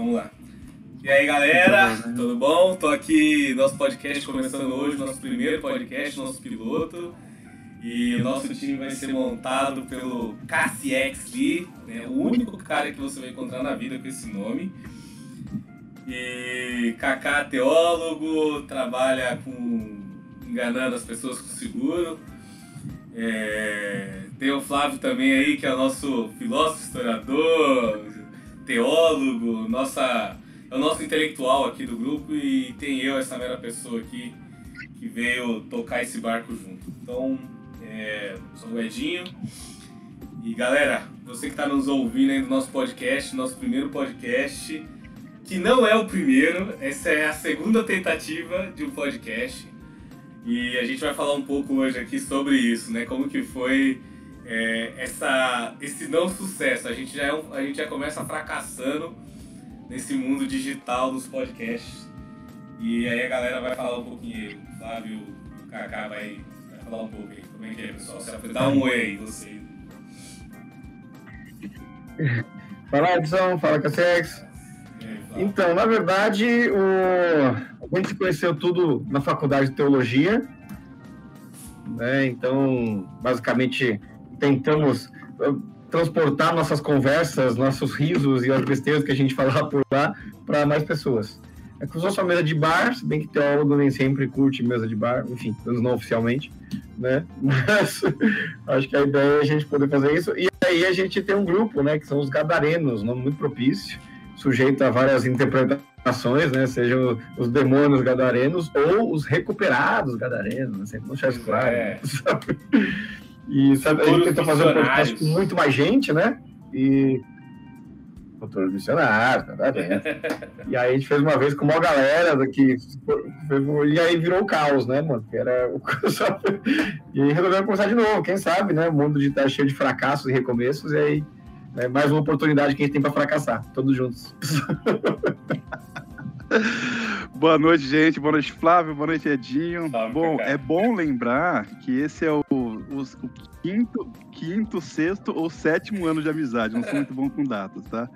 Vamos lá. E aí, galera, tudo bom? Tô aqui, nosso podcast começando hoje, nosso primeiro podcast, nosso piloto. E o nosso time vai ser montado pelo Cassiex Lee, né? o único cara que você vai encontrar na vida com esse nome. E Kaká, teólogo, trabalha com enganando as pessoas com seguro. É, tem o Flávio também aí, que é o nosso filósofo, historiador, teólogo, nossa, é o nosso intelectual aqui do grupo. E tem eu, essa mera pessoa aqui, que veio tocar esse barco junto. Então, é, sou o Edinho. E galera, você que está nos ouvindo aí do nosso podcast, nosso primeiro podcast, que não é o primeiro, essa é a segunda tentativa de um podcast. E a gente vai falar um pouco hoje aqui sobre isso, né? Como que foi é, essa, esse não sucesso. A gente, já é um, a gente já começa fracassando nesse mundo digital dos podcasts. E aí a galera vai falar um pouquinho, o Flávio o Kaká vai, vai falar um pouco aí. Como é que é, pessoal? Você dá um oi aí, você. Fala, Edson. Fala, Cassex. Então, na verdade, o... a gente conheceu tudo na faculdade de teologia. Né? Então, basicamente, tentamos uh, transportar nossas conversas, nossos risos e as besteiras que a gente falava por lá para mais pessoas. É se fosse uma mesa de bar, se bem que teólogo nem sempre curte mesa de bar, enfim, não oficialmente, né? Mas acho que a ideia é a gente poder fazer isso. E aí a gente tem um grupo, né, que são os gadarenos, nome muito propício, sujeito a várias interpretações, né? Sejam os demônios gadarenos ou os recuperados gadarenos, né? sempre não claro. É. Sabe? E sabe, a gente tenta fazer um podcast com muito mais gente, né? E futuros missionários, gadarenos. e aí a gente fez uma vez com uma galera daqui, e aí virou o caos, né, mano? Que era o... e aí resolvemos começar de novo, quem sabe, né? O mundo de tá cheio de fracassos e recomeços, e aí é mais uma oportunidade que a gente tem para fracassar, todos juntos. Boa noite, gente. Boa noite, Flávio. Boa noite, Edinho. Salve, bom, cara. é bom lembrar que esse é o, o, o, quinto, quinto, sexto ou sétimo ano de amizade. Não sou muito bom com datas, tá?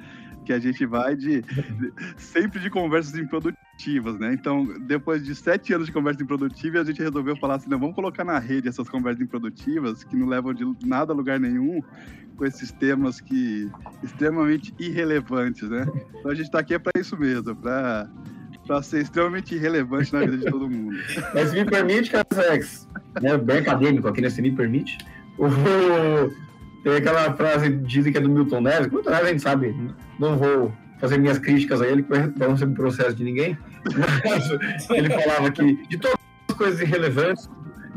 Que a gente vai de, sempre de conversas improdutivas, né? Então, depois de sete anos de conversa improdutiva, a gente resolveu falar assim: não, vamos colocar na rede essas conversas improdutivas que não levam de nada a lugar nenhum com esses temas que extremamente irrelevantes, né? Então a gente está aqui é para isso mesmo, para para ser extremamente irrelevante na vida de todo mundo. Mas me permite, Casex, né, bem acadêmico aqui, né? Se me permite. Tem aquela frase dizem que é do Milton Neves, Milton Neves a gente sabe, não vou fazer minhas críticas a ele, para não ser um processo de ninguém, mas ele falava que de todas as coisas irrelevantes,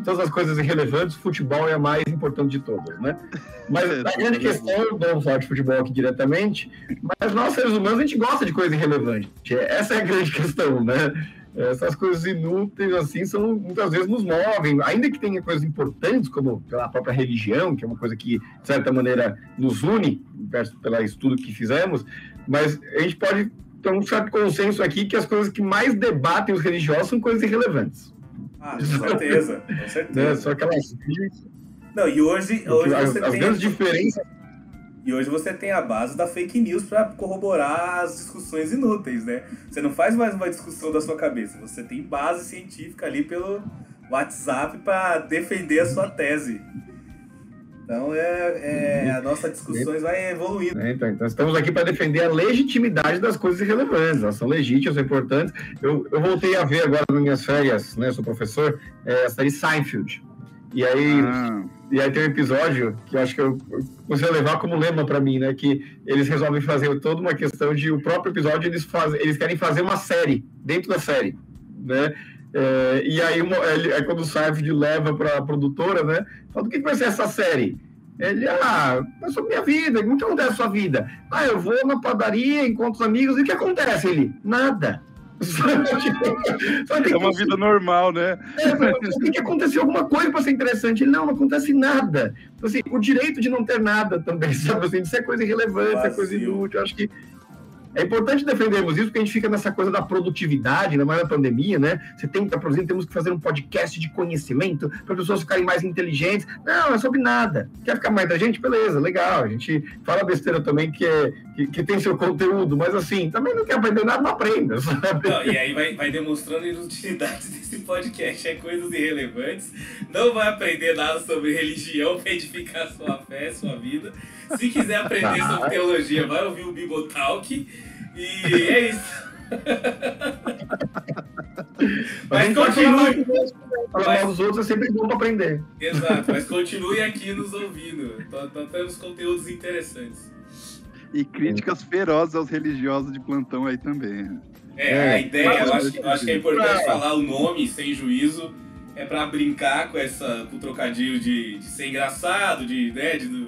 todas as coisas irrelevantes, futebol é a mais importante de todas, né? Mas a grande questão, eu não falar de futebol aqui diretamente, mas nós seres humanos a gente gosta de coisa irrelevante. Essa é a grande questão, né? Essas coisas inúteis, assim, são muitas vezes nos movem, ainda que tenha coisas importantes, como a própria religião, que é uma coisa que, de certa maneira, nos une, pelo estudo que fizemos, mas a gente pode ter um certo consenso aqui que as coisas que mais debatem os religiosos são coisas irrelevantes. Ah, com certeza, com certeza. Né? Só aquelas. Não, e hoje, hoje as, as tem. grandes diferenças. E hoje você tem a base da fake news para corroborar as discussões inúteis, né? Você não faz mais uma discussão da sua cabeça, você tem base científica ali pelo WhatsApp para defender a sua tese. Então é, é a nossa discussão vai evoluindo. É, então, então, estamos aqui para defender a legitimidade das coisas irrelevantes. Elas são legítimas, são importantes. Eu, eu voltei a ver agora nas minhas férias, né? Sou professor, é, a série Seinfeld. E aí, ah. E aí tem um episódio que eu acho que eu, a levar como lema para mim, né? Que eles resolvem fazer toda uma questão de o próprio episódio eles fazem, eles querem fazer uma série dentro da série, né? É, e aí, aí quando o Seinfeld leva para a produtora, né? Fala, do que, que vai ser essa série? Ele, ah, é sobre minha vida. O que acontece na sua vida? Ah, eu vou na padaria, encontro os amigos. E o que acontece? Ele, nada. É uma vida normal, né? É, tem que acontecer alguma coisa para ser interessante. Ele, não, não acontece nada. Então, assim, o direito de não ter nada também, sabe? Assim, de ser coisa irrelevante, ser coisa inútil. Eu acho que é importante defendermos isso, porque a gente fica nessa coisa da produtividade, na pandemia, né? Você tem que estar produzindo, temos que fazer um podcast de conhecimento para as pessoas ficarem mais inteligentes. Não, é sobre nada. Quer ficar mais da gente? Beleza, legal. A gente fala besteira também, que é, que, que, tem seu conteúdo, mas assim, também não quer aprender nada, não aprenda, sabe? Não, e aí vai, vai demonstrando a inutilidade desse podcast, é coisas irrelevantes, não vai aprender nada sobre religião para edificar sua fé, sua vida. Se quiser aprender sobre tá. teologia, vai ouvir o Bibotalk e é isso. mas continue. Falar mal dos outros é sempre bom para aprender. Exato, mas continue aqui nos ouvindo. Temos conteúdos interessantes. E críticas ferozes aos religiosos de plantão aí também. É, é a ideia, eu acho, eu acho que é importante falar o nome sem juízo, é para brincar com essa com o trocadilho de, de ser engraçado, de, né, de,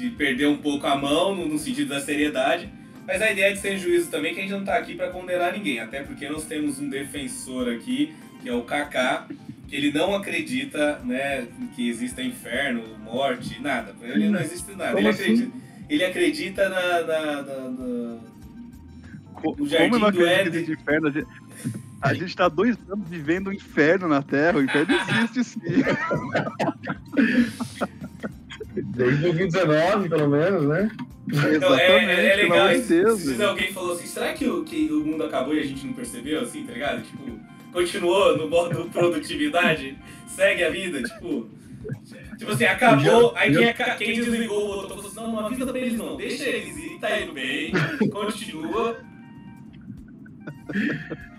de perder um pouco a mão no, no sentido da seriedade. Mas a ideia é de sem juízo também, que a gente não tá aqui para condenar ninguém, até porque nós temos um defensor aqui, que é o Kaká, que ele não acredita, né, que exista inferno, morte, nada. Pra ele não existe nada. Ele assim? acredita ele acredita na, na, na, na no jardim Como do Éden. De inferno? A gente, a gente tá dois anos vivendo o um inferno na Terra. O inferno existe sim. Desde 2019, pelo menos, né? Então, é, é legal. Se, alguém falou assim, será que o, que o mundo acabou e a gente não percebeu, assim, tá ligado? Tipo, continuou no modo produtividade, segue a vida, tipo... Tipo assim, acabou, aí quem, é, quem desligou o outro falou assim, não, não avisa pra eles não, deixa eles ir, tá indo bem, continua.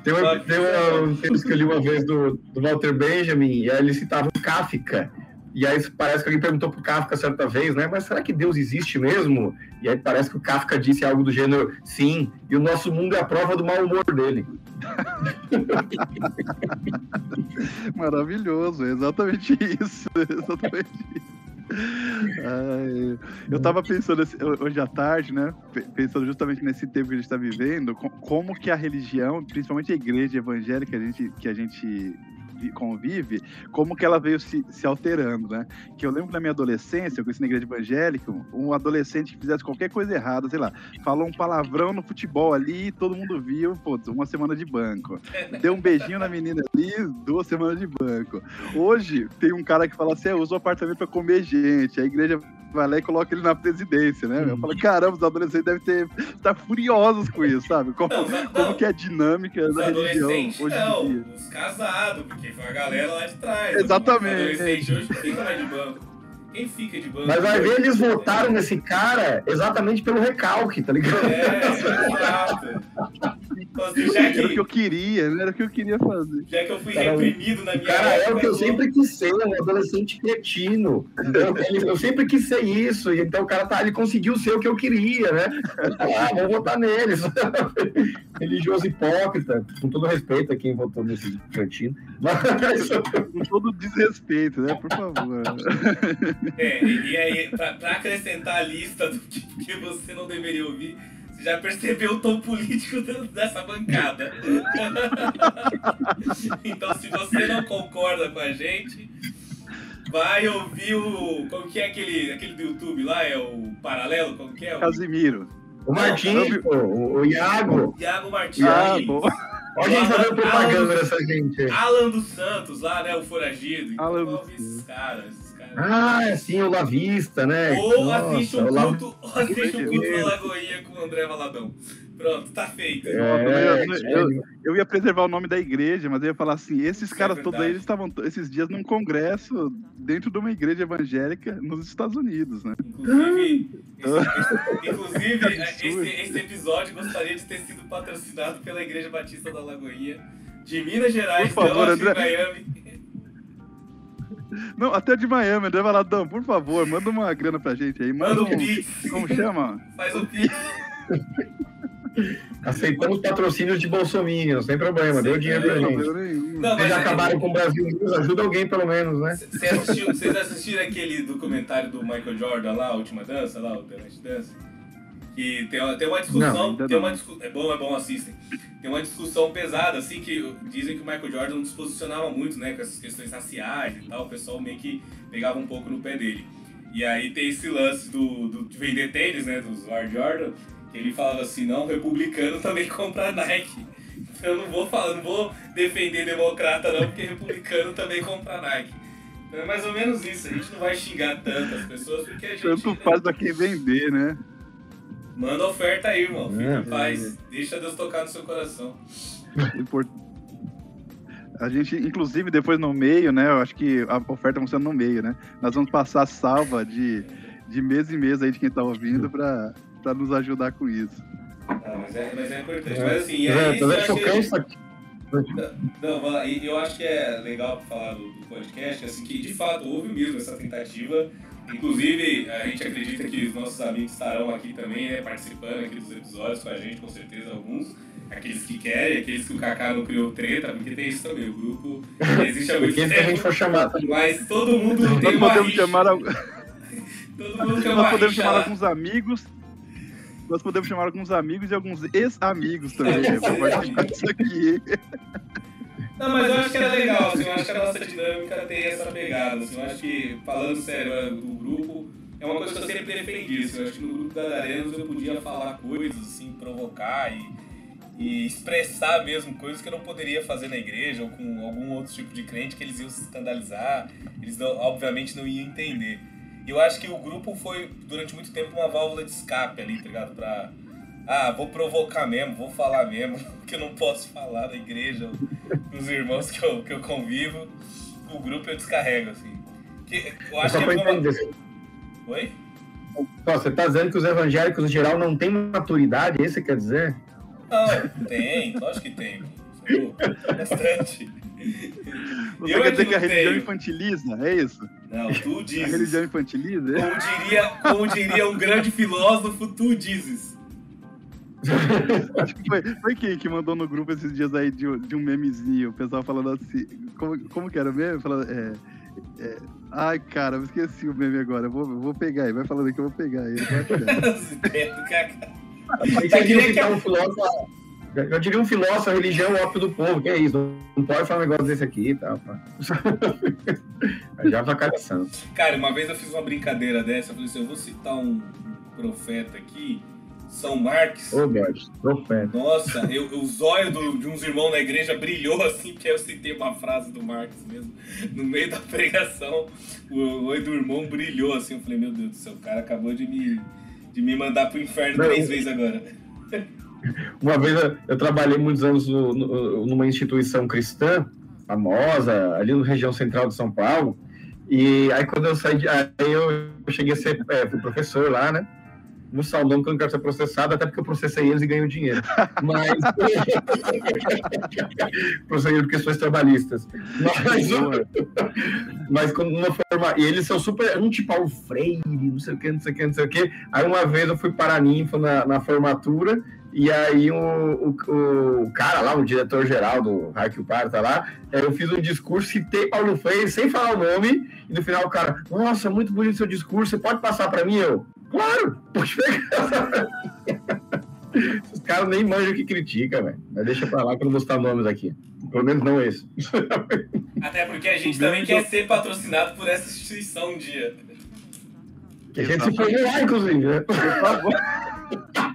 Tem, uma, tem um texto que eu li uma vez do, do Walter Benjamin, e aí ele citava o Kafka, e aí parece que alguém perguntou pro Kafka certa vez, né? Mas será que Deus existe mesmo? E aí parece que o Kafka disse algo do gênero, sim, e o nosso mundo é a prova do mau humor dele. Maravilhoso, exatamente isso. Exatamente isso. Ai, eu estava pensando hoje à tarde, né? Pensando justamente nesse tempo que a gente está vivendo, como que a religião, principalmente a igreja evangélica que a gente, que a gente convive, como que ela veio se, se alterando, né? Que eu lembro na minha adolescência, eu conheci na igreja evangélica, um adolescente que fizesse qualquer coisa errada, sei lá, falou um palavrão no futebol ali, todo mundo viu, pô, uma semana de banco. Deu um beijinho na menina ali, duas semanas de banco. Hoje, tem um cara que fala assim, é, usa o apartamento para comer gente, a igreja vai lá e coloca ele na presidência, né? Eu falo, caramba, os adolescentes devem ter, estar furiosos com isso, sabe? Como, não, não, como que é a dinâmica da religião hoje não, em dia. Os casados, porque foi a galera lá de trás. Exatamente. Os adolescentes hoje fica mais de banco. Quem fica de banco? Mas vai ver, eles votaram nesse cara exatamente pelo recalque, tá ligado? É, exato. Assim, já que, era o que eu queria, né? Era o que eu queria fazer. Já que eu fui cara, reprimido na minha Cara, época, é o que eu sempre quis ser, um adolescente cretino. Eu, eu, sempre quis ser isso. Então o cara tá, ele conseguiu ser o que eu queria, né? Ah, vou votar neles. Religioso hipócrita, com todo respeito a quem votou nesse cretino. Mas... Com todo desrespeito, né? Por favor. É, e, aí, pra, pra acrescentar a lista do que, que você não deveria ouvir já percebeu o tom político dessa bancada. então, se você não concorda com a gente, vai ouvir o. Como que é aquele, aquele do YouTube lá? É o Paralelo? Como que é? O... Casimiro. O Martins, o, o Iago. Iago Martins. Ah, Olha a gente fazendo propaganda dessa gente. Alan dos Santos lá, né? O Foragido. Então, Alan dos esses caras. Ah, sim, o Lavista, né? Ou Nossa, assiste um culto, assiste um culto na Lagoinha com o André Valadão. Pronto, tá feito. É, eu, eu, eu, ia preservar o nome da igreja, mas eu ia falar assim: esses é caras é todos aí eles estavam esses dias num congresso dentro de uma igreja evangélica nos Estados Unidos, né? Inclusive, esse, inclusive esse, esse, episódio gostaria de ter sido patrocinado pela Igreja Batista da Lagoinha, de Minas Gerais, Por favor, André... Miami. Não, até de Miami, André Valadão, por favor, manda uma grana pra gente aí. Manda, manda um, pix. Como chama? Faz um pix. Aceitamos patrocínios de Bolsonaro, sem problema, deu dinheiro pra gente. Não, Vocês já é... acabaram com o Brasil News, ajuda alguém pelo menos, né? Vocês assistiram aquele documentário do Michael Jordan lá, a última dança, lá, o The Last Dance? Que tem, uma, tem uma discussão, não, tem uma discu é bom, é bom, assistem. Tem uma discussão pesada, assim, que dizem que o Michael Jordan não se posicionava muito, né, com essas questões raciais e tal, o pessoal meio que pegava um pouco no pé dele. E aí tem esse lance do, do de vender tênis, né, dos Air Jordan, ele falava assim, não, republicano também compra Nike. Eu não vou falar, não vou defender democrata não, porque republicano também compra Nike. Então é mais ou menos isso, a gente não vai xingar tantas pessoas porque a gente. Tanto faz pra quem vender, né? Manda oferta aí, irmão. Fica em paz. Deixa Deus tocar no seu coração. A gente, inclusive, depois no meio, né? Eu acho que a oferta funciona no meio, né? Nós vamos passar salva de, de mês em mês aí de quem tá ouvindo para nos ajudar com isso. Ah, mas, é, mas é importante. É. Mas assim, é, isso, eu, achei... Não, eu acho que é legal falar do, do podcast, assim, que de fato houve mesmo essa tentativa. Inclusive, a gente acredita que os nossos amigos estarão aqui também, né, participando aqui dos episódios com a gente, com certeza alguns. Aqueles que querem, aqueles que o Kaká não criou treta, porque tem isso também, o grupo existe há muito tempo. a gente for chamar. Mas todo mundo tem uma podemos chamar Todo mundo tem uma Nós podemos chamar alguns amigos nós podemos chamar alguns amigos e alguns ex-amigos também, né, pra participar disso aqui. Não, mas eu acho que era legal, assim, eu acho que a nossa dinâmica tem essa pegada, assim, eu acho que, falando sério, do grupo, é uma coisa que eu sempre defendi, assim, eu acho que no grupo da Arenas eu podia falar coisas, assim, provocar e, e expressar mesmo coisas que eu não poderia fazer na igreja ou com algum outro tipo de crente que eles iam se escandalizar, eles não, obviamente não iam entender. E eu acho que o grupo foi, durante muito tempo, uma válvula de escape ali, tá ligado? Pra. Ah, vou provocar mesmo, vou falar mesmo, que eu não posso falar na igreja, os irmãos que eu, que eu convivo. O grupo eu descarrego, assim. Que, eu acho eu que. É uma... Oi? você tá dizendo que os evangélicos, em geral, não têm maturidade, é isso que quer dizer? Não, tem, lógico que tem. Bastante. Você eu quer dizer que a religião tenho. infantiliza? É isso? Não, tu dizes. A religião infantiliza? Como diria, como diria um grande filósofo, tu dizes. Acho que foi, foi quem que mandou no grupo esses dias aí de, de um memezinho, o pessoal falando assim. Como, como que era o meme? Falando, é, é, ai, cara, eu esqueci o meme agora. Eu vou, eu vou pegar aí, vai falando que eu vou pegar aí. Você queria que é um filósofo eu diria um filósofo, a religião é o ópio do povo, que é isso, não pode falar um negócio desse aqui e tal. Já avacalhação. Cara, uma vez eu fiz uma brincadeira dessa, eu falei assim, eu vou citar um profeta aqui, São Marques. Ô, oh, Deus, profeta. Nossa, eu, o zóio do, de uns irmãos na igreja brilhou assim, que eu citei uma frase do Marques mesmo. No meio da pregação, o olho do irmão brilhou assim, eu falei, meu Deus do céu, o cara acabou de me, de me mandar pro inferno não, três vezes agora. Uma vez eu, trabalhei muitos anos no, no, numa instituição cristã, famosa, ali na região central de São Paulo. E aí quando eu saí, de, aí eu cheguei a ser é, professor lá, né? no salão que eu não quero ser processado, até porque eu processei eles e ganhei dinheiro. Mas. processei por questões trabalhistas. Mas, mas quando uma forma. E eles são super. Um tipo Paulo Freire, não sei o que, não sei o que, não sei o que. Aí uma vez eu fui para a ninfa na, na formatura. E aí o, o, o, cara lá, o diretor-geral do Raio Par, tá lá, é, eu fiz um discurso, citei Paulo Freire sem falar o nome, e no final o cara, nossa, muito bonito seu discurso, você pode passar para mim? Eu, claro, pode pegar. Os caras nem manjam o que critica, velho. Mas deixa pra lá que eu não vou citar nomes aqui. Pelo menos não esse. Até porque a gente também quer ser patrocinado por essa instituição um dia. Que a gente se foi lá, inclusive, né? Por favor.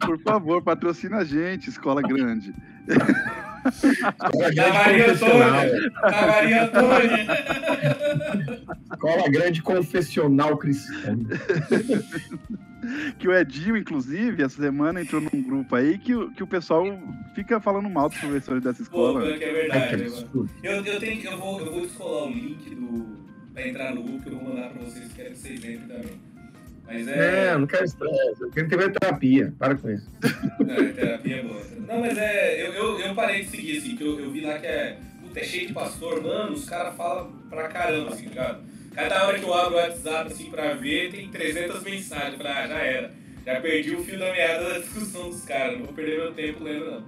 Por favor, patrocina a gente, Escola Grande. Escola Grande Maria Antônia. Da Maria Antônia. Escola Grande Confessional Cristã. Que o Edinho, inclusive, essa semana entrou num grupo aí que, que o pessoal fica falando mal dos professores dessa escola. Pô, que é verdade. eu, eu, tenho, eu, vou, eu vou descolar o link do, pra entrar no grupo que eu vou mandar pra vocês, quero que vocês entrem também. Mas é. Não, não quero estresse. Eu quero ter terapia. Para com isso. Não, é, terapia é boa. Não, mas é. Eu, eu, eu parei de seguir, assim, que eu, eu vi lá que é. Puta, é cheio de pastor, mano, os caras falam pra caramba, assim, ligado? Cada hora que eu abro o WhatsApp, assim, pra ver, tem 300 mensagens. Eu falei, ah, já era. Já perdi o fio da meada da discussão dos caras. Não vou perder meu tempo lendo, não.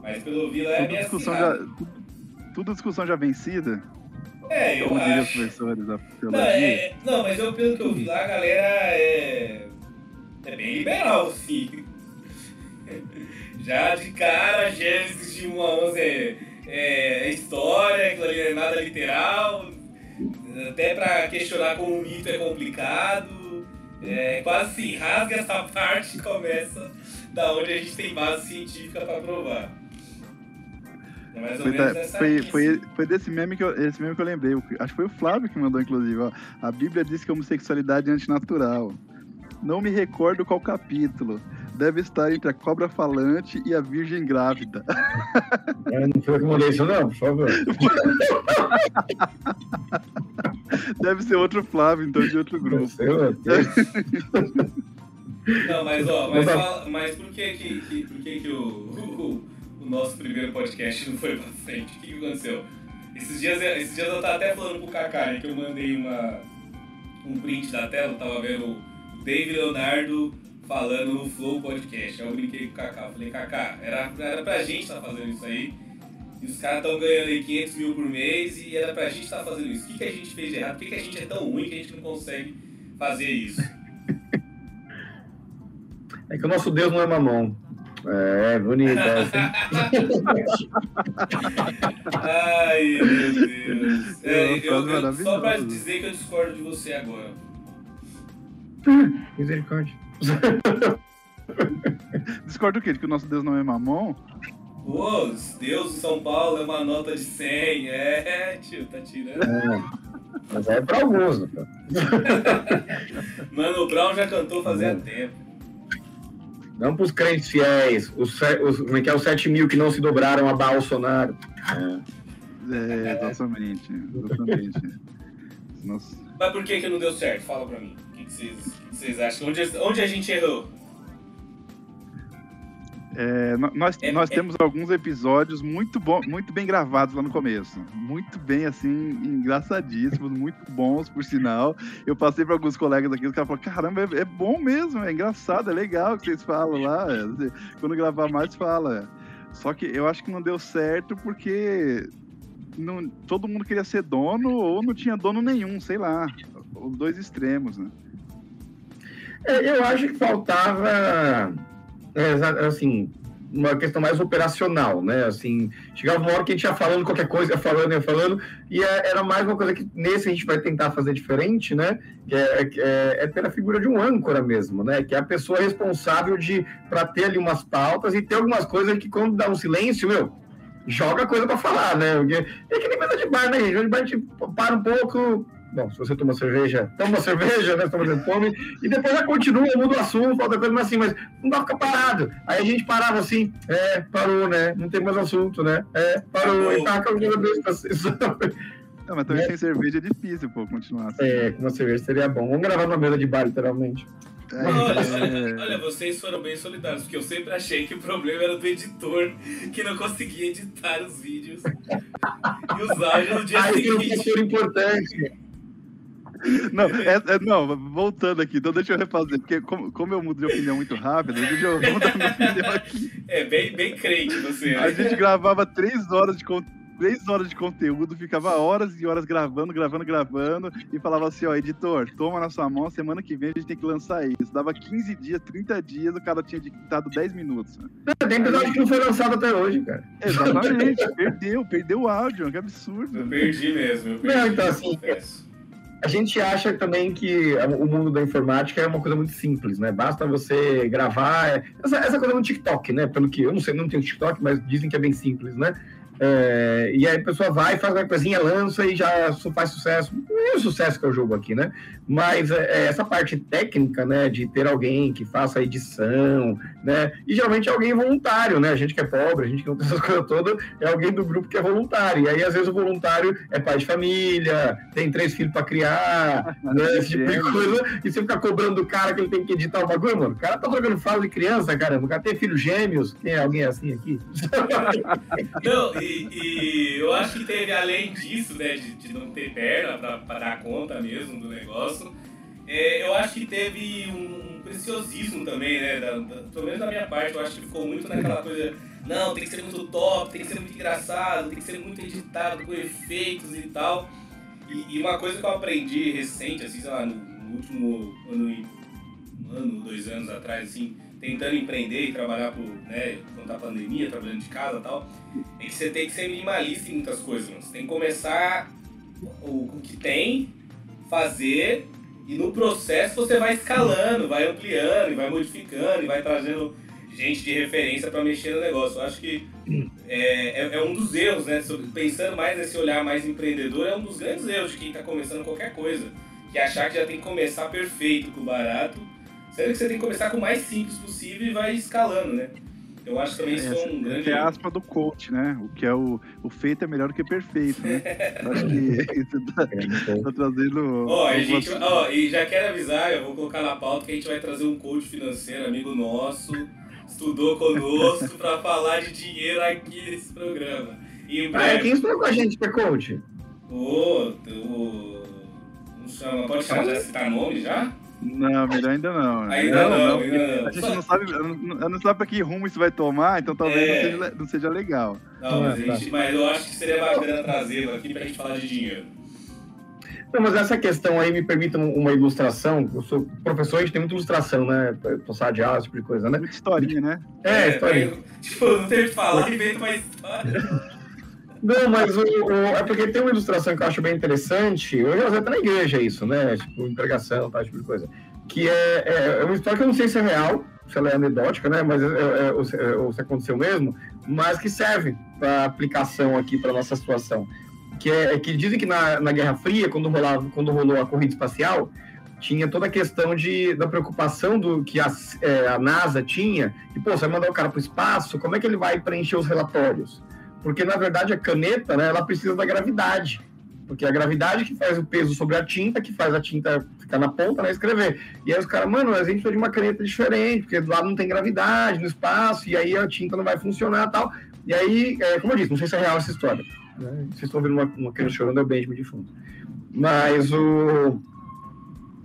Mas pelo vi lá é minha discussão já, Tudo discussão já vencida? É, eu Como acho. Os professores da não, é, não, mas eu, pelo que eu vi lá, a galera é, é bem liberal, sim. Já de cara, Gênesis de 1 a 11 é, é história, aquilo ali é nada literal. Até pra questionar como o mito é complicado. É, quase assim, rasga essa parte e começa da onde a gente tem base científica para provar. É foi, da, foi, foi, foi, desse meme que eu, esse meme que eu lembrei. Acho que foi o Flávio que mandou, inclusive. Ó. A Bíblia diz que a homossexualidade é antinatural. Não me recordo qual capítulo. Deve estar entre a cobra falante e a virgem grávida. Eu não foi como isso, não, por favor. Deve ser outro Flávio, então, de outro grupo. Não, mas ó, mas, mas por que que, que, por que, que o, o, o, nosso primeiro podcast não foi pra frente? O que, que aconteceu? Esses dias, esses dias eu tava até falando pro Kaká que eu mandei uma, um print da tela, eu tava vendo o David Leonardo falando no Flow Podcast. Aí eu brinquei com o Kaká, falei, Kaká, era, era pra gente estar tá fazendo isso aí. E os caras estão ganhando aí 500 mil por mês e era pra gente estar tá fazendo isso. O que, que a gente fez de errado? Por que, que a gente é tão ruim que a gente não consegue fazer isso? É que o nosso Deus não é mamão. É, bonito. É assim. Ai, meu Deus. É, eu, eu, só pra dizer que eu discordo de você agora. Misericórdia. Discordo o quê? De que o nosso Deus não é mamão? Pô, Deus de São Paulo é uma nota de 100. É, tio, tá tirando. É, mas é pra alguns. Né, Mano, o Brown já cantou fazia é. tempo. Não para os crentes fiéis, os, os, como é que é, os 7 mil que não se dobraram a Bolsonaro. É, é exatamente. exatamente. Nossa. Mas por que, que não deu certo? Fala para mim. O que, que, vocês, que vocês acham? Onde, onde a gente errou? É, nós é, nós é... temos alguns episódios muito, bom, muito bem gravados lá no começo. Muito bem, assim, engraçadíssimos, muito bons, por sinal. Eu passei para alguns colegas aqui, os caras falaram: caramba, é, é, bom mesmo, é engraçado, é legal o que vocês falam lá. Quando gravar mais, fala. Só que eu acho que não deu certo porque não, todo mundo queria ser dono ou não tinha dono nenhum, sei lá. Os dois extremos, né? É, eu acho que faltava é, assim, uma questão mais operacional, né? Assim, chegava uma hora que a gente ia falando qualquer coisa, ia falando, ia falando, e é, era mais uma coisa que nesse a gente vai tentar fazer diferente, né? Que é, é, é ter a figura de um âncora mesmo, né? Que é a pessoa responsável de para ter ali umas pautas e ter algumas coisas que quando dá um silêncio, meu, joga coisa para falar, né? Porque é que nem mesa de bar, né, a gente para um pouco, Bom, se você toma cerveja, toma cerveja, né? Toma fome, e depois já continua, muda o assunto, falta coisa, mas assim, mas não dá pra ficar parado. Aí a gente parava assim, é, parou, né? Não tem mais assunto, né? É, parou, e taca alguma vez pra vocês. Não, mas também é. sem cerveja é difícil, pô, continuar assim. É, com uma cerveja seria bom. Vamos gravar numa mesa de bar, literalmente. É, olha, olha, vocês foram bem solidários, porque eu sempre achei que o problema era do editor, que não conseguia editar os vídeos e os áudios no dia ah, seguinte. Isso é um importante. Não, é, é, não, voltando aqui, então deixa eu refazer, porque como, como eu mudo de opinião muito rápido, deixa eu mudar minha opinião aqui. É bem, bem crente você. A gente gravava três horas de três horas de conteúdo, ficava horas e horas gravando, gravando, gravando, e falava assim, ó, editor, toma na sua mão, semana que vem a gente tem que lançar isso. Dava 15 dias, 30 dias, o cara tinha editado 10 minutos. Tem episódio que não foi lançado até hoje, cara. Exatamente, perdeu, perdeu o áudio, que absurdo. Eu perdi mesmo, eu perdi. Não, então assim, a gente acha também que o mundo da informática é uma coisa muito simples, né? Basta você gravar. Essa, essa coisa no TikTok, né? Pelo que eu não sei, não tenho TikTok, mas dizem que é bem simples, né? É, e aí a pessoa vai, faz uma coisinha, lança e já faz sucesso. Não é o sucesso que é o jogo aqui, né? Mas é, é, essa parte técnica, né, de ter alguém que faça a edição, né? E geralmente é alguém voluntário, né? A gente que é pobre, a gente que não tem essas coisas todas, é alguém do grupo que é voluntário. E aí, às vezes, o voluntário é pai de família, tem três filhos para criar, né? Esse tipo de coisa. E você fica cobrando do cara que ele tem que editar o bagulho, mano. O cara tá jogando fala de criança, caramba. O cara tem filhos gêmeos. Tem alguém assim aqui? Não, e e, eu acho que teve, além disso, né, de, de não ter perna para dar conta mesmo do negócio, é, eu acho que teve um preciosismo também, né? Da, da, pelo menos da minha parte, eu acho que ficou muito naquela coisa. Não, tem que ser muito top, tem que ser muito engraçado, tem que ser muito editado com efeitos e tal. E, e uma coisa que eu aprendi recente, assim, sei lá, no, no último ano, um ano, dois anos atrás, assim, tentando empreender e trabalhar por, né, tá pandemia, trabalhando de casa e tal, é que você tem que ser minimalista em muitas coisas, mano. Você tem que começar o que tem, fazer, e no processo você vai escalando, vai ampliando, vai modificando, e vai trazendo gente de referência para mexer no negócio. Eu acho que é, é, é, um dos erros, né? Pensando mais nesse olhar mais empreendedor, é um dos grandes erros de quem está começando qualquer coisa. Que é achar que já tem que começar perfeito com o barato Sendo que você tem que começar com o mais simples possível e vai escalando, né? Eu acho também isso é um grande. É a aspa do coach, né? O que é o, o feito é melhor do que perfeito, né? acho que isso tá, tá trazendo. Ó, oh, gente, oh, e já quero avisar, eu vou colocar na pauta que a gente vai trazer um coach financeiro, amigo nosso, estudou conosco para falar de dinheiro aqui nesse programa. E em breve... Ah, quem estudou com a gente, que é coach? Ô, oh, o. Não chama, pode chamar, já citar nome já? Não, melhor ainda não. Ainda não, não, ainda não. A gente não sabe, não sabe pra que rumo isso vai tomar, então talvez é. não, seja, não, seja, legal. Não, mas, gente, mas eu acho que seria bacana trazê-lo aqui pra gente falar de dinheiro. Não, mas essa questão aí me permite uma ilustração. Eu sou professor, a gente tem muita ilustração, né? Passar de aula, tipo de coisa, né? Muita historinha, né? É, é historinha. Tipo, não tem que falar, inventa uma história. Não, mas o, o, é porque tem uma ilustração que eu acho bem interessante. Eu já usei até na igreja isso, né? Tipo, empregação, tal, tipo de coisa. Que é, é, é, uma história que eu não sei se é real, se ela é anedótica, né? Mas é, é ou, se, é, ou, se, aconteceu mesmo, mas que serve para aplicação aqui para nossa situação. Que é, que dizem que na, na Guerra Fria, quando, rolava, quando rolou a corrida espacial, tinha toda a questão de, da preocupação do que a, a NASA tinha, que, pô, você vai mandar o cara para o espaço, como é que ele vai preencher os relatórios? Porque, na verdade, a caneta, né, ela precisa da gravidade. Porque é a gravidade que faz o peso sobre a tinta, que faz a tinta ficar na ponta, né, escrever. E aí os caras, mano, a gente precisa de uma caneta diferente, porque lá não tem gravidade no espaço, e aí a tinta não vai funcionar tal. E aí, é, como eu disse, não sei se é real essa história. Né? Vocês estão ouvindo uma, uma criança chorando, é o Benjamin de fundo. Mas o...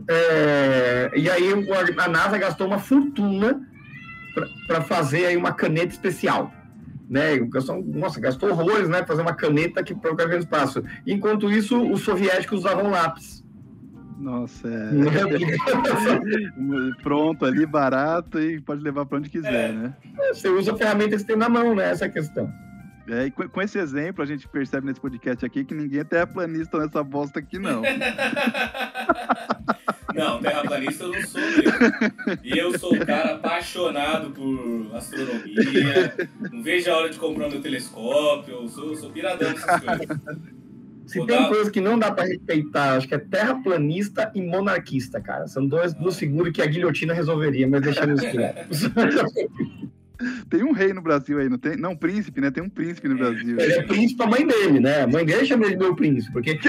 É, e aí a NASA gastou uma fortuna para fazer aí uma caneta especial né? Gastou, nossa, gastou horrores, né? Fazer uma caneta que para o espaço. Enquanto isso, os soviéticos usavam lápis. Nossa, é. Pronto ali, barato e pode levar para onde quiser, é. né? Você usa a ferramenta que você tem na mão, né? Essa é a questão. É, e com, esse exemplo, a gente percebe nesse podcast aqui que ninguém é terraplanista nessa bosta aqui, não. Não, terraplanista eu não sou eu. E eu sou um cara apaixonado por astronomia. Não vejo a hora de comprar meu telescópio. Eu sou, eu sou piradão dessas coisas. Se Vou tem dar... coisa que não dá para respeitar, acho que é terraplanista e monarquista, cara. São dois, ah. duas figuras que a guilhotina resolveria, mas deixamos isso Tem um rei no Brasil aí, não tem? Não, príncipe, né? Tem um príncipe no Brasil. Ele é príncipe a mãe dele, né? A mãe dele chama ele meu príncipe, porque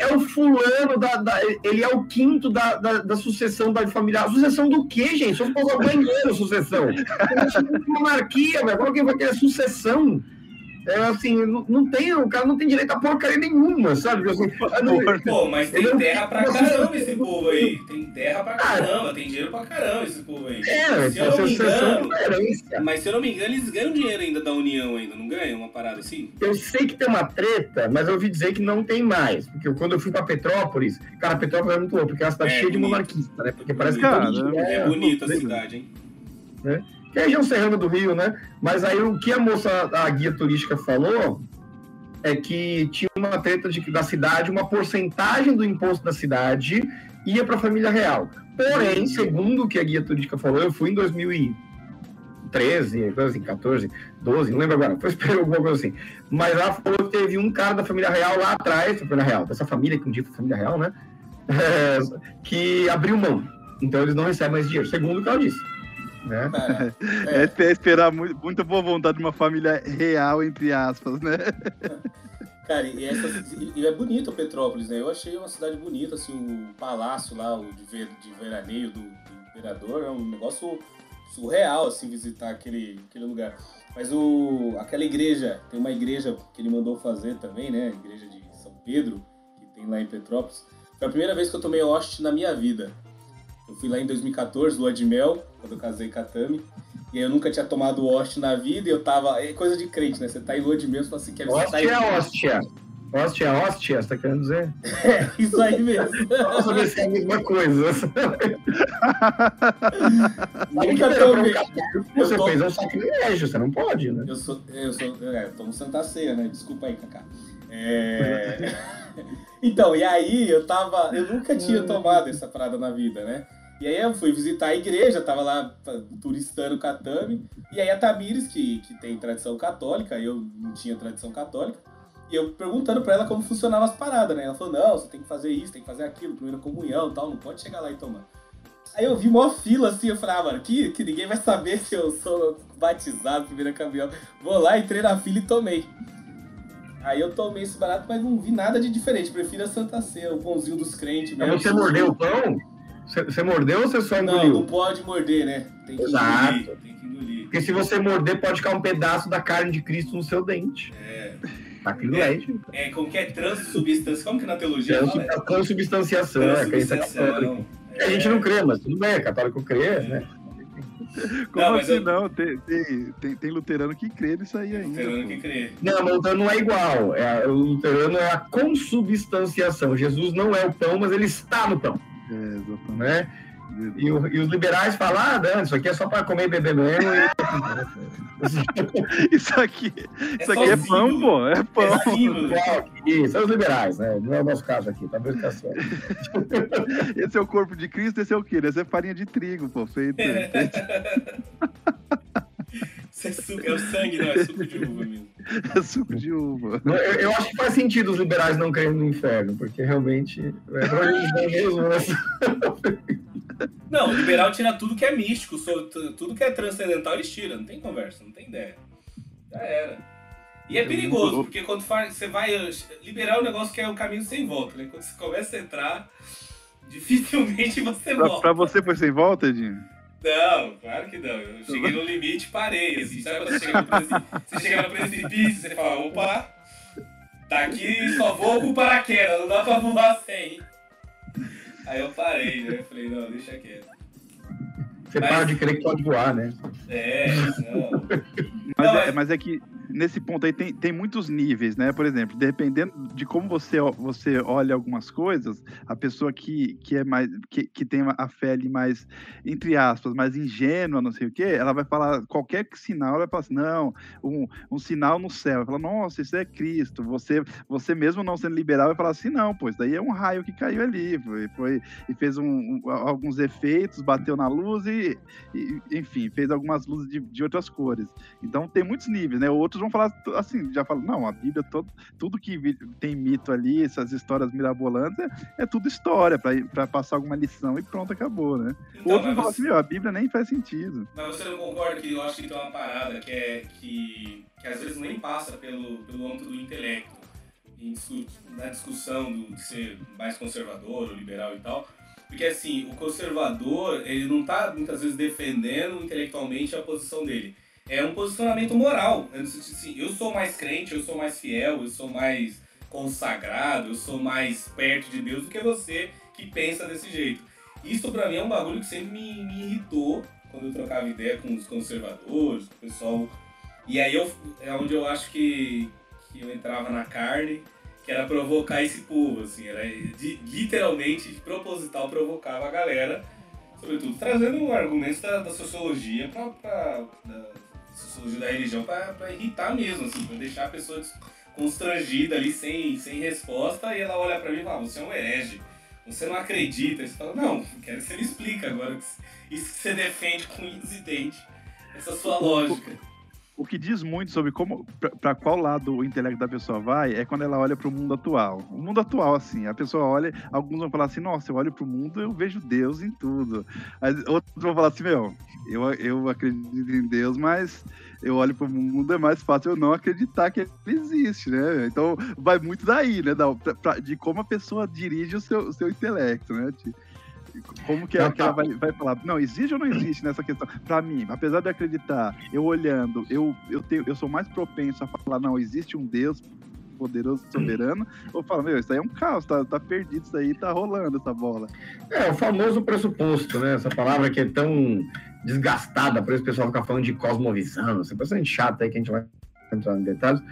é o fulano da, da, Ele é o quinto da, da, da sucessão da família. A sucessão do quê, gente? Só for banheiro, sucessão. Monarquia, velho. Como que vai ter sucessão? É assim, não, não, tem, o cara não tem direito a porcaria nenhuma, sabe? Assim, não, Pô, mas tem terra pra caramba esse povo aí. Tem terra pra caramba, tem dinheiro pra caramba esse povo aí. É, se eu não me engano, mas se eu não me engano, eles ganham dinheiro ainda da União ainda, não ganham uma parada assim? Eu sei que tem uma treta, mas eu ouvi dizer que não tem mais. Porque quando eu fui pra Petrópolis, cara, Petrópolis é muito louco, porque é uma cidade é, cheia bonito. de monarquista, né? Porque parece bonito. que é, é bonita a cidade, hein? É é região serrana do Rio, né? Mas aí o que a moça, a guia turística falou é que tinha uma treta de, da cidade, uma porcentagem do imposto da cidade ia para a família real. Porém, segundo o que a guia turística falou, eu fui em 2013, assim, 14, 12, não lembro agora, foi alguma coisa assim. Mas ela falou que teve um cara da família real lá atrás, da família real, dessa família que um dia foi família real, né? É, que abriu mão. Então eles não recebem mais dinheiro, segundo o que ela disse. Né? É, é. é esperar muito, muita boa vontade de uma família real, entre aspas, né? Cara, e, essa, e, é bonito Petrópolis, né? Eu achei uma cidade bonita, assim, o palácio lá, o de, ver, de veraneio do, do, imperador, é um negócio surreal, assim, visitar aquele, aquele lugar. Mas o, aquela igreja, tem uma igreja que ele mandou fazer também, né? A igreja de São Pedro, que tem lá em Petrópolis. Foi a primeira vez que eu tomei hoste na minha vida. Eu fui lá em 2014, lua de mel, quando eu casei com a Tami. E eu nunca tinha tomado hóstia na vida e eu tava. É coisa de crente, né? Você tá em lua de mel, você fala assim, quer visitar Hóstia é hóstia. Hóstia é hóstia, você tá querendo dizer? É, isso aí mesmo. Nossa, ver se é a mesma coisa. Nunca tomei. Você fez um sacrilégio, você não pode, né? Eu sou. Eu sou. É, tomo Santa Ceia, né? Desculpa aí, Cacá. É. então, e aí eu tava. Eu nunca tinha tomado essa parada na vida, né? E aí eu fui visitar a igreja, tava lá turistando Katami. E aí a Tamires, que, que tem tradição católica, eu não tinha tradição católica, e eu perguntando pra ela como funcionava as paradas, né? Ela falou, não, você tem que fazer isso, tem que fazer aquilo, primeira comunhão e tal, não pode chegar lá e tomar. Aí eu vi uma fila assim, eu falei, ah, mano, que, que ninguém vai saber se eu sou batizado, primeira caminhão. Vou lá, entrei na fila e tomei. Aí eu tomei esse barato, mas não vi nada de diferente. Prefiro a Santa Ceia, o pãozinho dos crentes mesmo. Você mordeu o pão? Você, mordeu ou você só engoliu? Não, não pode morder, né? Tem que Exato. engolir. Tem que engolir. Porque se você morder, pode ficar um pedaço da carne de Cristo no seu dente. É. Sacrilégio. É, é como que é transsubstância? Como que na teologia Trans, fala? Transubstanciação, é, Transubstanciação. É, a gente não crê, mas tudo bem, é católico crê, né? Como não, assim eu... não? Tem, tem, tem, luterano que crê nisso aí ainda. Luterano que crê. Não, o luterano não é igual. É, o luterano é a consubstanciação. Jesus não é o pão, mas ele está no pão. É, exatamente. Né? E, o, e, os liberais falam, ah, não, isso aqui é só para comer e beber mesmo. E... isso aqui, é isso aqui é pão, pô, é pão. É isso, são os liberais, né? Não é o nosso caso aqui, tá bem certo. Esse é o corpo de Cristo, esse é o quê? Esse é farinha de trigo, pô, feito. feito... É, suco, é o sangue, não, é suco de uva mesmo. É suco de uva. Eu, eu, acho que faz sentido os liberais não crerem no inferno, porque realmente é mesmo, né? Não, o liberal tira tudo que é místico, tudo que é transcendental eles tiram, não tem conversa, não tem ideia. Já era. E é perigoso, porque quando você vai liberar o negócio que é o caminho sem volta, né? Quando você começa a entrar, dificilmente você pra, volta. Pra você foi sem volta, Edinho? Não, claro que não. Eu cheguei no limite e parei. Assim, sabe quando você chega, no você chega no precipício, você fala, opa, daqui só vou com paraquedas, não dá pra voar sem. Aí eu parei, né? Falei, não, deixa quieto. Você mas... para de crer que pode voar, né? É, não. mas, não, é, mas é que nesse ponto aí tem, tem muitos níveis, né? Por exemplo, dependendo de como você, você olha algumas coisas, a pessoa que, que é mais que, que tem a fé ali mais, entre aspas, mais ingênua, não sei o quê, ela vai falar qualquer sinal, ela vai falar assim, não, um, um sinal no céu, vai falar, nossa, isso é Cristo. Você, você mesmo não sendo liberal vai falar assim, não, pois daí é um raio que caiu ali, foi, foi e fez um, um, alguns efeitos, bateu na luz e, e enfim, fez algumas luzes de, de outras cores. Então tem muitos níveis, né? Outros vão falar assim, já falam, não, a Bíblia, todo, tudo que tem mito ali, essas histórias mirabolantes, é, é tudo história, para passar alguma lição e pronto, acabou, né? Então, Outros falam assim, meu, a Bíblia nem faz sentido. Mas você não concorda que eu acho que tem uma parada que é que, que às vezes nem passa pelo, pelo âmbito do intelecto, em, na discussão do, de ser mais conservador ou liberal e tal, porque assim, o conservador, ele não está muitas vezes defendendo intelectualmente a posição dele é um posicionamento moral. Assim, eu sou mais crente, eu sou mais fiel, eu sou mais consagrado, eu sou mais perto de Deus do que você que pensa desse jeito. Isso para mim é um bagulho que sempre me, me, irritou quando eu trocava ideia com os conservadores, com o pessoal. E aí eu, é onde eu acho que, que eu entrava na carne, que era provocar esse povo, assim, era de, literalmente, de proposital, provocava a galera, sobretudo trazendo argumentos da, da sociologia para sociologia da religião para irritar mesmo, assim, para deixar a pessoa constrangida ali, sem, sem resposta, e ela olha para mim e fala, você é um herege, você não acredita. E você fala, não, quero que você me explique agora isso que você defende com incidente, essa sua lógica. O que diz muito sobre como para qual lado o intelecto da pessoa vai é quando ela olha para o mundo atual. O mundo atual, assim, a pessoa olha, alguns vão falar assim, nossa, eu olho para o mundo eu vejo Deus em tudo. Outros vão falar assim, meu, eu, eu acredito em Deus, mas eu olho para o mundo, é mais fácil eu não acreditar que ele existe, né? Então vai muito daí, né? Da, pra, de como a pessoa dirige o seu, o seu intelecto, né? Como que, é, que ela vai, vai falar? Não, existe ou não existe nessa questão? Para mim, apesar de acreditar, eu olhando, eu, eu, tenho, eu sou mais propenso a falar, não, existe um Deus poderoso soberano, ou fala, meu, isso aí é um caos, tá, tá perdido isso aí, tá rolando essa bola. É, o famoso pressuposto, né? Essa palavra que é tão desgastada, por isso o pessoal fica falando de cosmovisão, essa pessoa chata aí que a gente vai entrar em detalhes,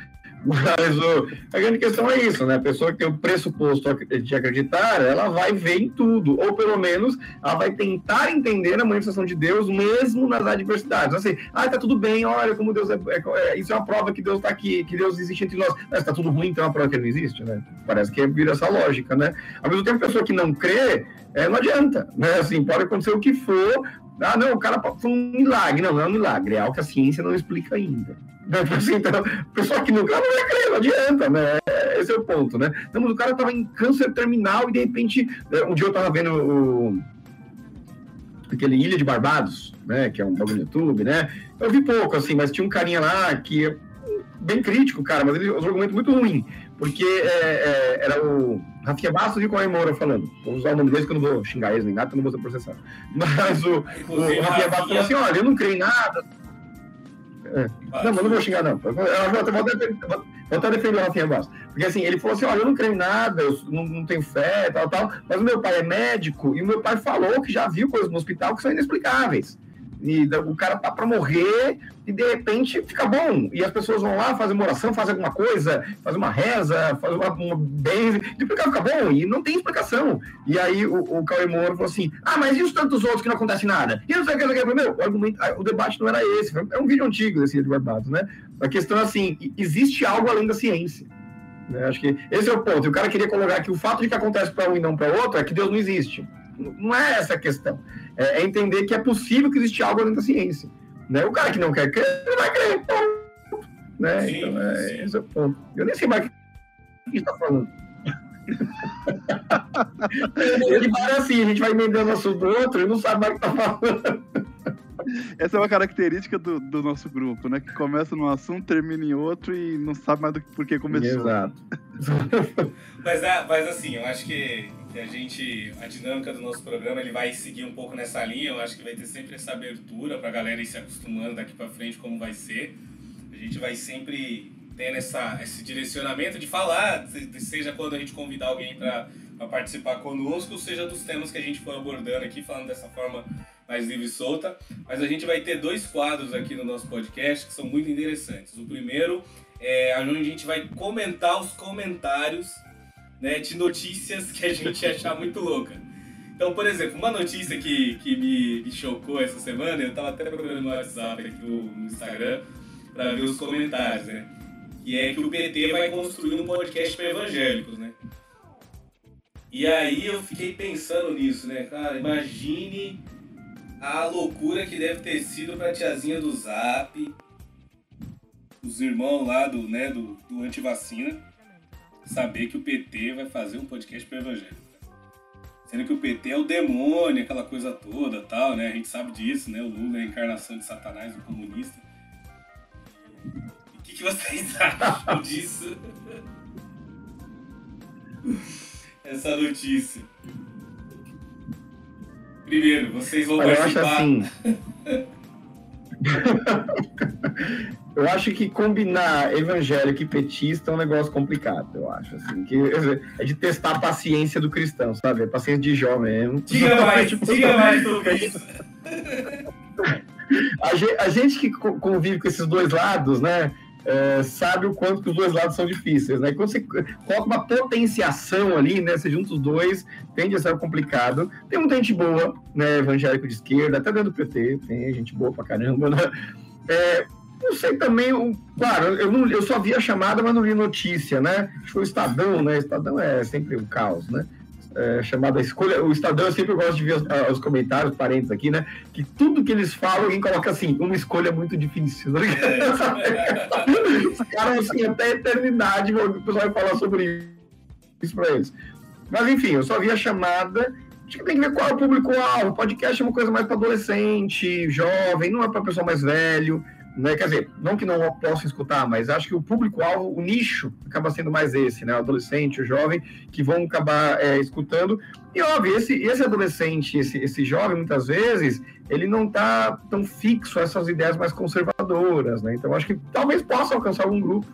mas o, a grande questão é isso, né? A pessoa que tem o pressuposto de acreditar, ela vai ver em tudo, ou pelo menos ela vai tentar entender a manifestação de Deus mesmo nas adversidades. Assim, ah, tá tudo bem, olha como Deus é, é, é isso é uma prova que Deus tá aqui, que Deus existe entre nós. Mas tá tudo ruim, então é uma prova que ele não existe, né? Parece que vira essa lógica, né? Ao mesmo tempo, a pessoa que não crê, é, não adianta, né? Assim, pode acontecer o que for, ah, não, o cara foi um milagre. Não, não é um milagre, é algo que a ciência não explica ainda. Assim, então, o pessoal que nunca não vai crer, não adianta, né? Esse é o ponto, né? Então, o cara estava em câncer terminal e de repente, né, um dia eu estava vendo o, aquele Ilha de Barbados, né? Que é um bagulho no YouTube, né? Eu vi pouco, assim, mas tinha um carinha lá que é bem crítico, cara, mas ele usou um argumento muito ruim, porque é, é, era o Rafinha Bastos e o Correio Moura falando. Vou usar o nome deles que eu não vou xingar eles nem nada, eu não vou ser processado. Mas o, o Rafinha Bastos falou assim: olha, eu não creio em nada. É. Não, mas não vou xingar, não. Eu vou até defender o Rafinha Bastos. Porque assim, ele falou assim: olha, eu não creio em nada, eu não, não tenho fé, tal, tal, mas o meu pai é médico e o meu pai falou que já viu coisas no hospital que são inexplicáveis. E o cara tá para morrer e de repente fica bom. E as pessoas vão lá, fazem uma oração, fazem alguma coisa, fazem uma reza, fazem uma, uma bem, e o cara fica bom. E não tem explicação. E aí o, Cauê Moura falou assim: ah, mas e os tantos outros que não acontece nada? E não sei o que, não sei o que. Meu, o, argumento, o debate não era esse. É um vídeo antigo desse de Barbados, né? A questão é assim: existe algo além da ciência. Né? Acho que esse é o ponto. E o cara queria colocar que o fato de que acontece para um e não para outro é que Deus não existe. Não é essa a questão. É, é entender que é possível que existe algo dentro da ciência. Né? O cara que não quer crer, não vai crer. Né? Sim, então, é, sim. esse é o ponto. Eu nem sei mais o que está falando. Ele para assim, a gente vai emendando o assunto do outro e não sabe mais o que está falando. Essa é uma característica do, do, nosso grupo, né? Que começa num assunto, termina em outro e não sabe mais do que por que começou. Exato. mas, é, mas assim, eu acho que, que, a gente, a dinâmica do nosso programa, ele vai seguir um pouco nessa linha. Eu acho que vai ter sempre essa abertura pra galera ir se acostumando daqui pra frente como vai ser. A gente vai sempre tendo essa, esse direcionamento de falar, seja quando a gente convidar alguém para participar conosco, seja dos temas que a gente for abordando aqui, falando dessa forma mais livre e solta. Mas a gente vai ter dois quadros aqui no nosso podcast que são muito interessantes. O primeiro é onde a gente vai comentar os comentários né, de notícias que a gente achar muito louca. Então, por exemplo, uma notícia que, que me, me chocou essa semana, eu estava até procurando no WhatsApp aqui no Instagram para ver os comentários, né? Que é que o PT vai construir um podcast para evangélicos, né? E aí eu fiquei pensando nisso, né? Cara, imagine a loucura que deve ter sido pra tiazinha do Zap, os irmãos lá do, né, do, do antivacina, saber que o PT vai fazer um podcast pro evangélico. Sendo que o PT é o demônio, aquela coisa toda tal, né? A gente sabe disso, né? O Lula é a encarnação de Satanás, o comunista. o que, que vocês acham disso? Essa notícia. Primeiro, vocês vão Olha, participar. Eu acho assim. eu acho que combinar evangélico e petista é um negócio complicado, eu acho. Assim, que é de testar a paciência do cristão, sabe? A paciência de Jó mesmo. Diga mais, tipo, diga mais sobre isso. A gente, a gente que convive com esses dois lados, né? É, sabe o quanto que os dois lados são difíceis, né? Quando você coloca uma potenciação ali, né? Você junta os dois, tende a ser complicado. Tem muita gente boa, né? Evangélico de esquerda, até dentro do PT, tem gente boa pra caramba, né? É, não sei também, claro, eu, não, eu só vi a chamada, mas não vi notícia, né? Acho que foi o Estadão, né? Estadão é sempre um caos, né? É, chamada Escolha. O Estadão, eu sempre gosto de ver os, ah, os comentários, parentes aqui, né? Que tudo que eles falam, alguém coloca assim, uma escolha muito difícil. Tá é. os caras, assim, até a eternidade, o pessoal vai falar sobre isso para eles. Mas, enfim, eu só vi a chamada. Acho que tem que ver qual é o público-alvo. O podcast é uma coisa mais para adolescente, jovem, não é para pessoa mais velho. Né? Quer dizer, não que não possa escutar, mas acho que o público-alvo, o nicho, acaba sendo mais esse, né? O adolescente, o jovem, que vão acabar é, escutando. E óbvio, esse, esse adolescente, esse, esse jovem, muitas vezes, ele não está tão fixo a essas ideias mais conservadoras, né? Então acho que talvez possa alcançar algum grupo.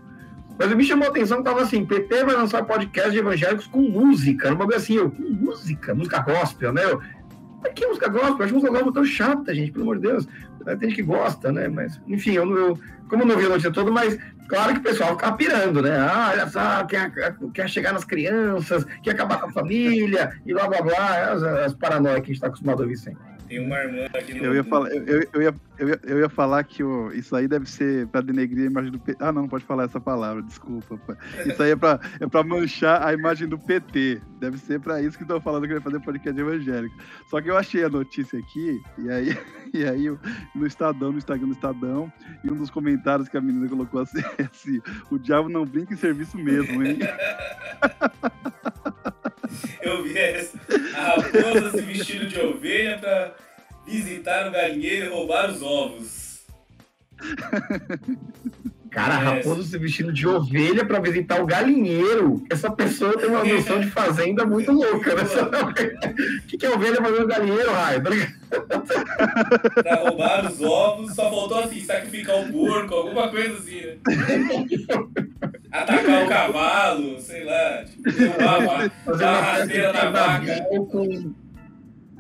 Mas me chamou a atenção que tava assim, PT vai lançar podcast de evangélicos com música, uma coisa assim, eu, com música, música gospel, né? Eu, que música gospel? Eu acho música gospel tão chata, gente, pelo amor de Deus. Tem gente que gosta, né? Mas, enfim, eu, eu como eu não vi a notícia toda, mas claro que o pessoal fica pirando, né? Ah, olha só, quer, quer chegar nas crianças, quer acabar com a família, e blá blá blá, as, as paranoias que a gente está acostumado a ouvir sempre. Tem uma irmã aqui no. Eu ia falar, eu, eu, eu, ia, eu, ia, eu ia falar que isso aí deve ser para denegrir a imagem do PT. Ah, não, não pode falar essa palavra, desculpa. Isso aí é para é pra manchar a imagem do PT. Deve ser para isso que estão falando que vai fazer podcast evangélico. Só que eu achei a notícia aqui, e aí, e aí no Estadão, no Instagram do Estadão, e um dos comentários que a menina colocou assim, assim o diabo não brinca em serviço mesmo, hein? Eu vi essa. A raposa se vestindo de ovelha pra visitar o galinheiro e roubar os ovos. Cara, a é. raposa se vestindo de ovelha para visitar o galinheiro. Essa pessoa tem uma noção de fazenda muito louca, né? O que, que é ovelha fazendo galinheiro, raio? Tá roubar os ovos, só faltou assim, sacrificar o porco, alguma coisa assim, né? Atacar o cavalo, sei lá, tipo, derrubar a rasteira da vaca. Com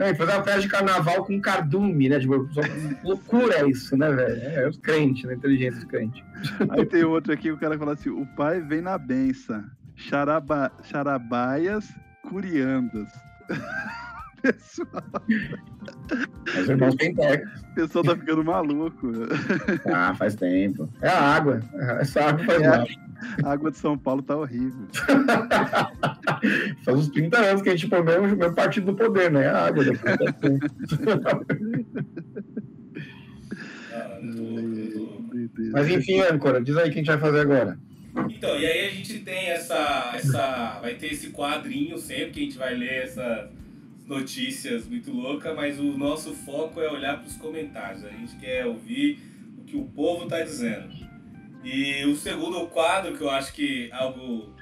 não, fazer uma festa de carnaval com cardume, né? Tipo, loucura isso, né, velho? É, é os crentes, né? Inteligência dos crentes. Aí tem outro aqui, o cara fala assim: o pai vem na benção, charaba, charabaias, curiandas. Pessoal. Os irmãos. O pessoal tá ficando maluco. Ah, faz tempo. É a água. Essa água faz é, mal. A água de São Paulo tá horrível. Faz uns 30 anos que a gente põe o meu partido do poder, né? A água depois Mas enfim, âncora, diz aí o que a gente vai fazer agora. Então, e aí a gente tem essa, essa. Vai ter esse quadrinho sempre que a gente vai ler essas notícias muito loucas, mas o nosso foco é olhar para os comentários. A gente quer ouvir o que o povo está dizendo. E o segundo quadro, que eu acho que é algo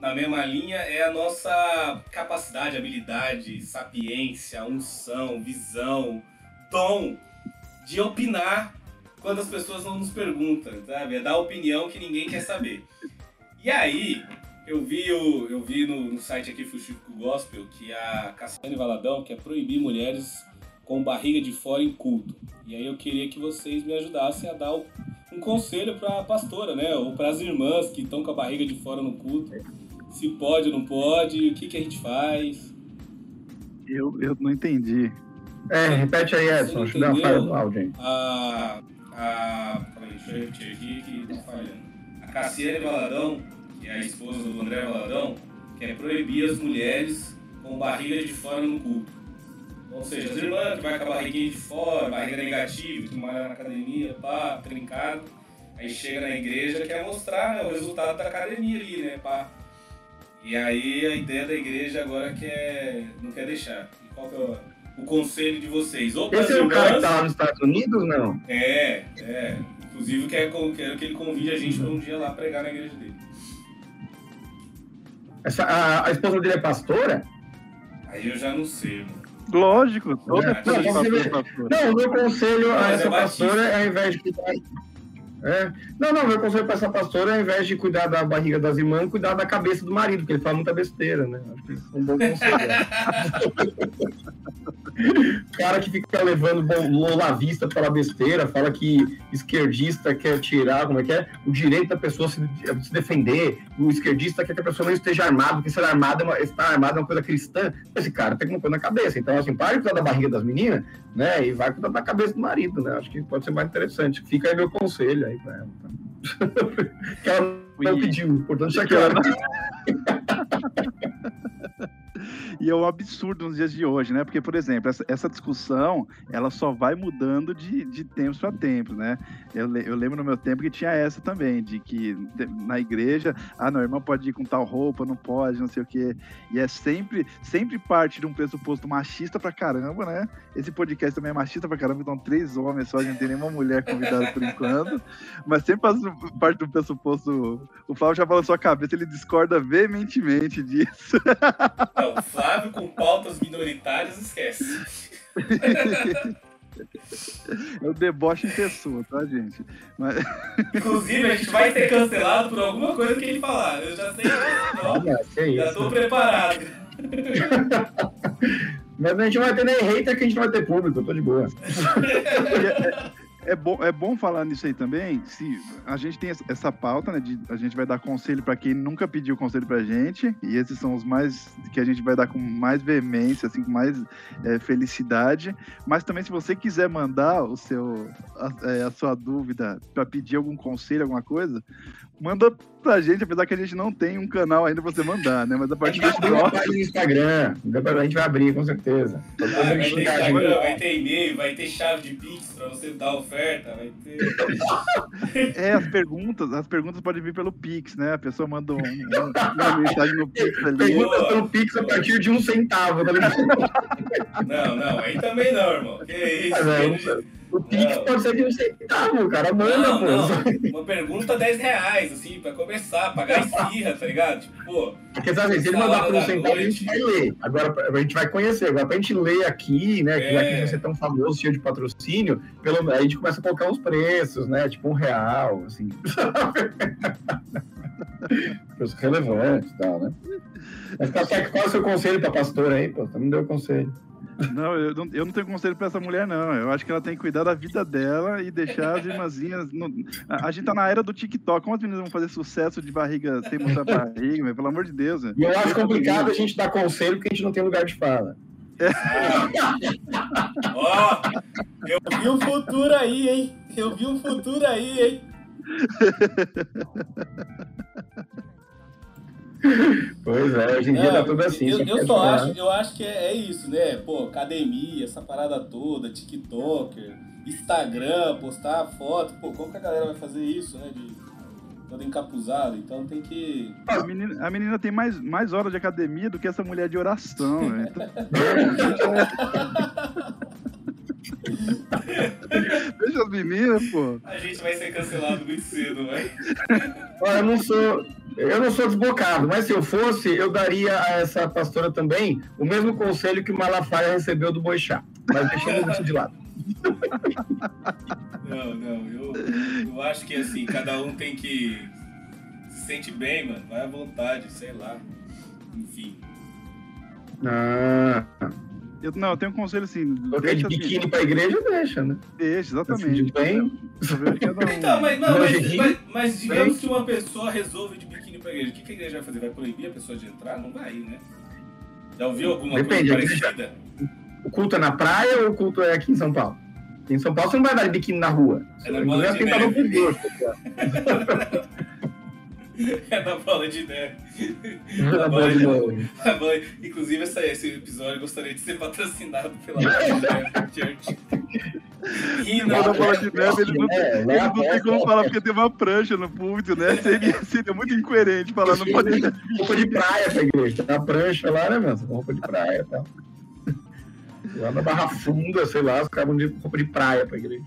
na mesma linha, é a nossa capacidade, habilidade, sapiência, unção, visão, tom de opinar quando as pessoas não nos perguntam, sabe? É dar opinião que ninguém quer saber. E aí, eu vi, o, eu vi no, no site aqui Fuxico Gospel que a Cassiane Valadão quer proibir mulheres com barriga de fora em culto. E aí eu queria que vocês me ajudassem a dar um conselho para a pastora, né? Ou para as irmãs que estão com a barriga de fora no culto. Se pode ou não pode, o que, que a gente faz? Eu, eu não entendi. É, repete aí, Edson. Deixa eu dar uma áudio. A. a aí, deixa eu repetir aqui que tá falhando. A Cassiane Valadão, que é a esposa do André Valadão, quer proibir as mulheres com barriga de fora no culto. Ou seja, as irmãs que vai com a barriguinha de fora, barriga negativa, que malha na academia, pá, trincado. Aí chega na igreja quer mostrar né, o resultado da academia ali, né, pá. E aí a ideia da igreja agora quer, não quer deixar. E qual que é o, o conselho de vocês? Ou Esse é o cara que tá lá nos Estados Unidos, não? É, é. Inclusive quero, quero que ele convide a gente para um dia lá pregar na igreja dele. Essa, a, a esposa dele é pastora? Aí eu já não sei, mano. Lógico, toda é, não, não, o meu conselho a essa é pastora é ao invés de cuidar. É. Não, não, meu conselho para essa pastora é ao invés de cuidar da barriga das irmãs, cuidar da cabeça do marido, porque ele fala muita besteira, né? Acho que isso é um bom conselho. cara que fica levando Lola Vista pela besteira, fala que esquerdista quer tirar, como é que é? O direito da pessoa se, se defender, o esquerdista quer que a pessoa não esteja armada, porque ser armado é uma, estar armado é uma coisa cristã. Esse cara tem uma coisa na cabeça. Então, assim, para de cuidar da barriga das meninas, né? E vai cuidar da cabeça do marido, né? Acho que pode ser mais interessante. Fica aí meu conselho aí pra ela. Que ela não pediu, portanto, deixa claro. e é um absurdo nos dias de hoje, né? Porque, por exemplo, essa, essa discussão, ela só vai mudando de, de tempos para tempos, né? Eu, eu lembro no meu tempo que tinha essa também, de que na igreja, ah, não, irmão pode ir com tal roupa, não pode, não sei o quê. E é sempre, sempre parte de um pressuposto machista pra caramba, né? Esse podcast também é machista pra caramba, então três homens só, a gente não tem nenhuma mulher convidada por enquanto. Mas sempre parte do pressuposto. O Flávio já balançou a cabeça, ele discorda veementemente disso. Não, o Flávio com pautas minoritárias, esquece. É o deboche em pessoa, tá, gente? Mas... Inclusive, a gente vai ser cancelado por alguma coisa que ele falar. Eu já sei. Não, já tô preparado. Mas a gente não vai ter nem hater que a gente não vai ter público, eu tô de boa. é bom, é bom falar nisso aí também. Se a gente tem essa pauta, né? De, a gente vai dar conselho para quem nunca pediu conselho pra gente. E esses são os mais que a gente vai dar com mais veemência, assim, com mais é, felicidade. Mas também, se você quiser mandar o seu, a, é, a sua dúvida para pedir algum conselho, alguma coisa, manda pra gente, apesar que a gente não tem um canal ainda pra você mandar, né? Mas a partir do próximo... no Instagram, a gente vai abrir, com certeza. Ah, vai, ter vai ter e-mail, vai ter chave de Pix pra você dar oferta vai ter. É, as perguntas, as perguntas podem vir pelo Pix, né? A pessoa manda um, um, uma mensagem no Pix ali. Perguntas pelo Pix a partir de um centavo, tá Não, não, aí também não, irmão. Que isso? É, o Pix pode ser de um centavo, cara. Manda, não, pô. Não. Uma pergunta 10 reais, assim, pra começar, pagar esfirra, tá ligado? Tipo, pô. Porque sabe, se ele mandar por um centavo, noite. a gente vai ler. Agora a gente vai conhecer. Agora, pra gente ler aqui, né? Que é. aqui você é tão famoso, cheio de patrocínio, pelo, aí a gente começa a colocar uns preços, né? Tipo um real, assim. Preços relevantes e tal, né? Mas qual é o seu conselho pra pastora aí, pô? Você não deu conselho. Não eu, não, eu não tenho conselho pra essa mulher, não. Eu acho que ela tem que cuidar da vida dela e deixar as irmãzinhas. No... A, a, gente tá na era do TikTok. Como as meninas vão fazer sucesso de barriga sem mostrar barriga, meu? pelo amor de Deus? E eu acho complicado a gente dar conselho porque a gente não tem lugar de fala. É. Ó, oh, eu vi o futuro aí, hein? Eu vi o futuro aí, hein? Pois é, hoje em dia tá tudo assim. Eu, eu só acho, eu acho que é, é, isso, né? Pô, academia, essa parada toda, TikToker, Instagram, postar foto. Pô, como que a galera vai fazer isso, né? De toda encapuzada. Então tem que. A menina, a menina tem mais, mais horas de academia do que essa mulher de oração, né? Deixa as meninas, pô. A gente vai ser cancelado muito cedo, vai. Olha, eu não sou. Eu não sou desbocado, mas se eu fosse, eu daria a essa pastora também o mesmo conselho que o Malafaia recebeu do Boixá, mas deixando isso de lado. Não, não, eu, eu acho que assim, cada um tem que se sente bem, mano, vai à vontade, sei lá. Enfim. Ah. Eu, não, eu tenho um conselho assim. Porque de biquíni assim, pra igreja, deixa, né? Deixa, exatamente. Bem. Então, mas, não, mas, mas, mas digamos que uma pessoa resolve de biquíni pra igreja. O que, que a igreja vai fazer? Vai proibir a pessoa de entrar? Não vai, né? Já ouviu alguma Depende, coisa parecida? O culto é na praia ou o culto é aqui em São Paulo? Em São Paulo você não vai dar de biquíni na rua. É na bola de neve. É da bola de neve. É da bola de neve. Inclusive, essa, esse episódio eu gostaria de ser patrocinado pela bola de neve Church. Da bola de neve, ele não, é, ele não tem como falar porque tem uma prancha no púlpito, né? Seria, seria muito incoerente falar, não pode. Roupa de praia pra igreja. Tem uma prancha lá, né, mano? Roupa de praia e tá? tal. Lá na Barra Funda, sei lá, os caras vão de roupa de praia pra igreja.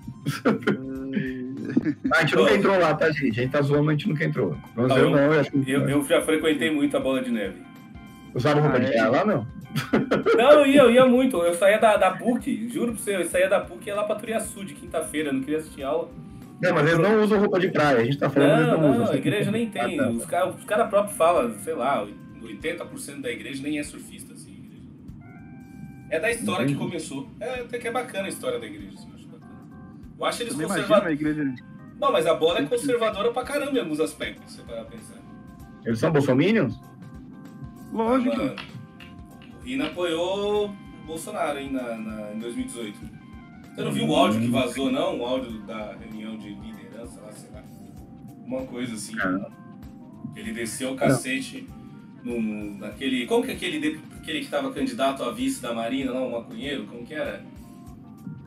A gente nunca entrou lá, tá, gente? A gente tá zoando, a gente nunca entrou. Não, eu, não, eu, eu, eu, já frequentei muito a bola de neve. Usaram roupa ah, de é? praia lá, não? Não, eu ia, eu ia muito. Eu saía da, da PUC, juro pra você, eu saía da PUC e ia lá pra Turiaçu de quinta-feira, não queria assistir aula. Não, mas eles não usam roupa de praia, a gente tá falando não, não, não, a igreja nem tem. Ah, tá. Os caras cara próprios falam, sei lá, 80% da igreja nem é surfista. É da história que começou. É até que é bacana a história da igreja. Assim, eu acho eles conservadores. Igreja... Não, mas a bola é conservadora pra caramba em alguns aspectos, você vai pensar. Eles são bolsominions? Lógico. Ah, o Rina apoiou o Bolsonaro hein, na, na, em 2018. Você não viu o áudio que vazou, não? O áudio da reunião de liderança lá, sei lá. Uma coisa assim. Ele desceu o cacete no, naquele. Como que aquele aquele que estava candidato a vice da Marina, lá, o maconheiro, como que era?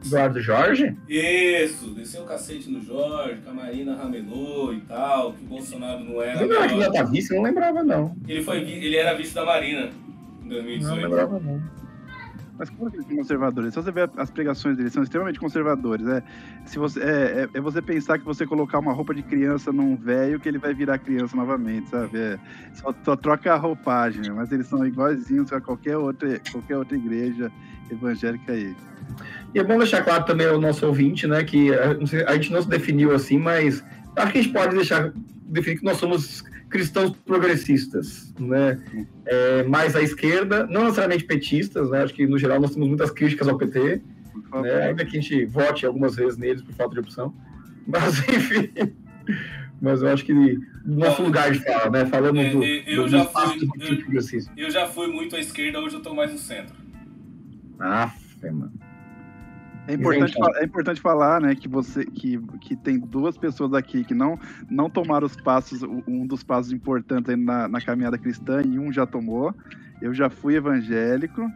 Eduardo Jorge? Isso, desceu o cacete no Jorge, que a Marina ramelou e tal, que o Bolsonaro não era. Ele não era candidato a vice, eu não lembrava, não. Ele, foi, ele era vice da Marina em 2018. Não lembrava, não. Mas como eles são conservadores? Se você ver as pregações deles, são extremamente conservadores. É, se você, é, é, é, você pensar que você colocar uma roupa de criança num velho que ele vai virar criança novamente, sabe? É, só, só, troca a roupagem, mas eles são iguaizinhos a qualquer outra, qualquer outra igreja evangélica aí. E é bom deixar claro também ao nosso ouvinte, né, que a, a gente não se definiu assim, mas acho que a gente pode deixar definir que nós somos cristãos progressistas, né? É, mais à esquerda, não necessariamente petistas, né? Acho que no geral nós temos muitas críticas ao PT, né? ainda que a gente vote algumas vezes neles por falta de opção, mas enfim. Mas eu acho que nosso lugar de fala, né? Falando é, do, eu, do já fui, eu, eu, já fui muito à esquerda, hoje eu estou mais no centro. Ah, mano. É importante, é importante falar, né, que você que, que tem duas pessoas aqui que não, não tomaram os passos, um dos passos importantes na, na caminhada cristã, e um já tomou. Eu já fui evangélico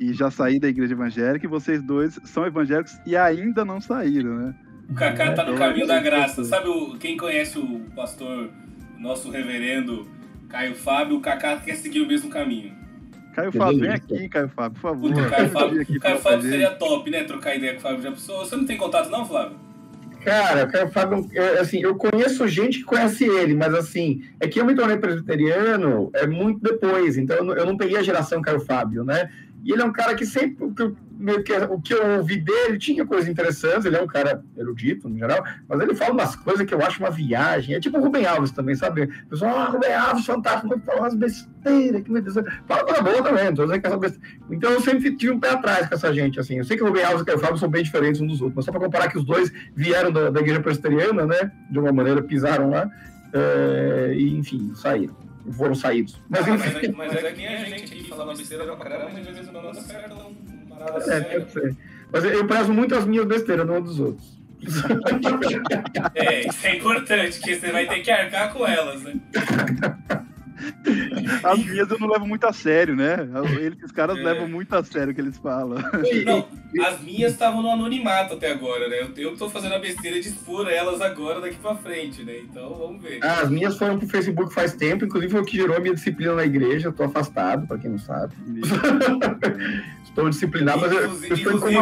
e já saí da igreja evangélica, e vocês dois são evangélicos e ainda não saíram, né? O Kaká tá no caminho da graça. Sabe o, quem conhece o pastor, o nosso reverendo Caio Fábio, o Kaká quer seguir o mesmo caminho. Caio Fábio, vem aqui, Caio Fábio, por favor. Puta, Caio Fábio, Caio Fábio seria top, né? Trocar ideia com o Fábio já pessoa. Você não tem contato, não, Flávio? Cara, o Caio Fábio, assim, eu conheço gente que conhece ele, mas assim, é que eu me tornei presbiteriano é muito depois, então eu não peguei a geração Caio Fábio, né? E ele é um cara que sempre, que, eu, o que eu ouvi dele tinha coisas interessantes, ele é um cara erudito, no geral, mas ele fala umas coisas que eu acho uma viagem. É tipo o Rubem Alves também, sabe? O pessoal, ah, Rubem Alves, fantástico, mas fala umas besteiras, que meu Deus. Fala coisa boa também, dizendo que essa besteira. Então eu sempre tive um pé atrás com essa gente, assim. Eu sei que o Rubem Alves e o Fábio são bem diferentes uns dos outros, mas só para comparar que os dois vieram da, da igreja presbiteriana, né? De uma maneira, pisaram lá, é, e enfim, saíram foram saídos. Mas, ah, mas, é, mas é que a gente aqui falando besteira pra caramba, mas às vezes não dá certo, não. É, pode ser. Mas eu prezo muito as minhas besteiras, não dos outros. é, isso é importante, porque você vai ter que arcar com elas, né? As minhas eu não levo muito a sério, né? Eles, os caras é. levam muito a sério o que eles falam. Não, as minhas estavam no anonimato até agora, né? Eu, eu tô fazendo a besteira de expor elas agora daqui pra frente, né? Então vamos ver. Ah, as minhas foram pro Facebook faz tempo, inclusive foi o que gerou a minha disciplina na igreja. Eu tô afastado, pra quem não sabe. Estou disciplinado, mas eu, eu estou em